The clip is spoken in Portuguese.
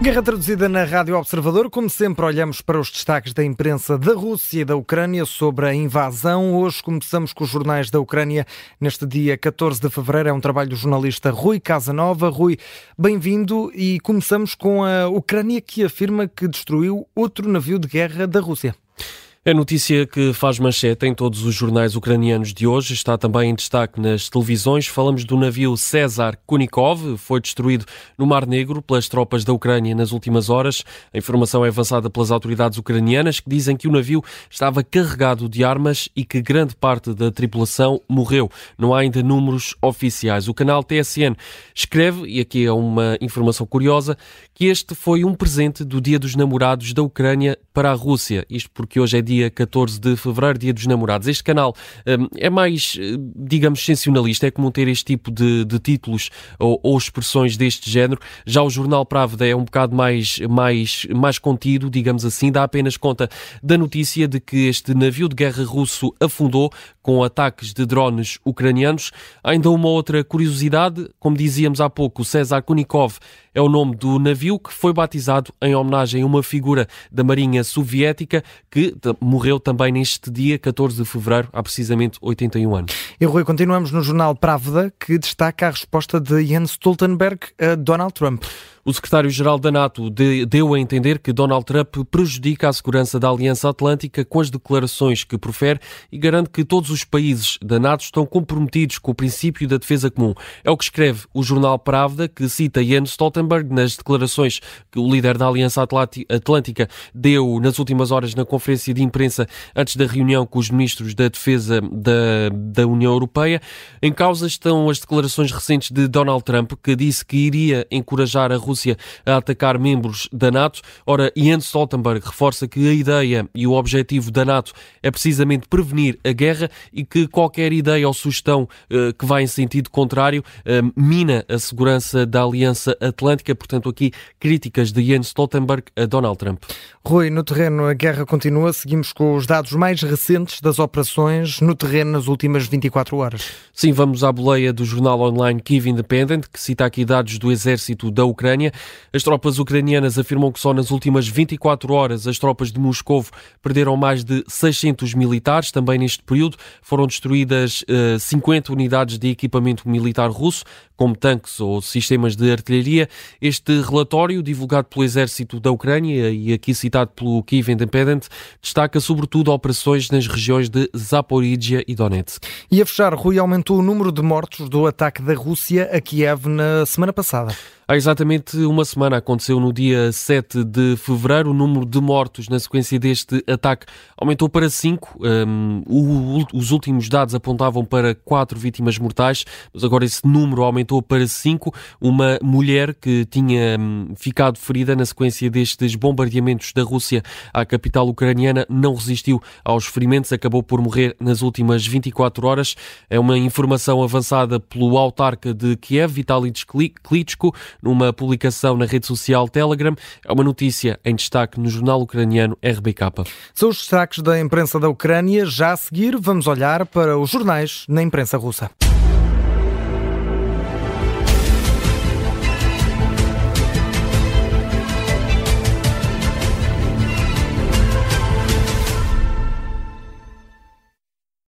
Guerra traduzida na Rádio Observador. Como sempre, olhamos para os destaques da imprensa da Rússia e da Ucrânia sobre a invasão. Hoje começamos com os jornais da Ucrânia. Neste dia 14 de fevereiro é um trabalho do jornalista Rui Casanova. Rui, bem-vindo e começamos com a Ucrânia que afirma que destruiu outro navio de guerra da Rússia. A notícia que faz manchete em todos os jornais ucranianos de hoje está também em destaque nas televisões. Falamos do navio César Kunikov, foi destruído no Mar Negro pelas tropas da Ucrânia nas últimas horas. A informação é avançada pelas autoridades ucranianas que dizem que o navio estava carregado de armas e que grande parte da tripulação morreu. Não há ainda números oficiais. O canal TSN escreve, e aqui é uma informação curiosa, que este foi um presente do Dia dos Namorados da Ucrânia para a Rússia. Isto porque hoje é dia dia 14 de fevereiro, dia dos namorados. Este canal um, é mais, eh, digamos, sensacionalista, é comum ter este tipo de, de títulos ou, ou, expressões deste género. Já o Jornal Pravda é um bocado mais, mais, mais contido, digamos assim, dá apenas conta da notícia de que este navio de guerra russo afundou com ataques de drones ucranianos. Ainda uma outra curiosidade, como dizíamos há pouco, César Kunikov é o nome do navio que foi batizado em homenagem a uma figura da Marinha Soviética que morreu também neste dia, 14 de fevereiro, há precisamente 81 anos. E Rui, continuamos no jornal Pravda, que destaca a resposta de Jens Stoltenberg a Donald Trump. O secretário-geral da NATO deu a entender que Donald Trump prejudica a segurança da Aliança Atlântica com as declarações que profere e garante que todos os países da NATO estão comprometidos com o princípio da defesa comum. É o que escreve o jornal Pravda, que cita Jens Stoltenberg nas declarações que o líder da Aliança Atlântica deu nas últimas horas na conferência de imprensa antes da reunião com os ministros da Defesa da, da União Europeia. Em causa estão as declarações recentes de Donald Trump, que disse que iria encorajar a Rússia Rússia a atacar membros da NATO. Ora, Jens Stoltenberg reforça que a ideia e o objetivo da NATO é precisamente prevenir a guerra e que qualquer ideia ou sugestão eh, que vá em sentido contrário eh, mina a segurança da Aliança Atlântica. Portanto, aqui críticas de Jens Stoltenberg a Donald Trump. Rui, no terreno a guerra continua. Seguimos com os dados mais recentes das operações no terreno nas últimas 24 horas. Sim, vamos à boleia do jornal online Kiev Independent, que cita aqui dados do exército da Ucrânia. As tropas ucranianas afirmam que só nas últimas 24 horas as tropas de Moscou perderam mais de 600 militares. Também neste período foram destruídas eh, 50 unidades de equipamento militar russo, como tanques ou sistemas de artilharia. Este relatório, divulgado pelo exército da Ucrânia e aqui citado pelo Kiev Independent, destaca sobretudo operações nas regiões de Zaporizhia e Donetsk. E a fechar, Rui aumentou o número de mortos do ataque da Rússia a Kiev na semana passada. Há exatamente uma semana, aconteceu no dia 7 de fevereiro, o número de mortos na sequência deste ataque aumentou para 5. Um, os últimos dados apontavam para 4 vítimas mortais, mas agora esse número aumentou para 5. Uma mulher que tinha um, ficado ferida na sequência destes bombardeamentos da Rússia à capital ucraniana não resistiu aos ferimentos, acabou por morrer nas últimas 24 horas. É uma informação avançada pelo autarca de Kiev, Vitaly Klitschko numa publicação na rede social Telegram. É uma notícia em destaque no jornal ucraniano RBK. São os destaques da imprensa da Ucrânia. Já a seguir, vamos olhar para os jornais na imprensa russa.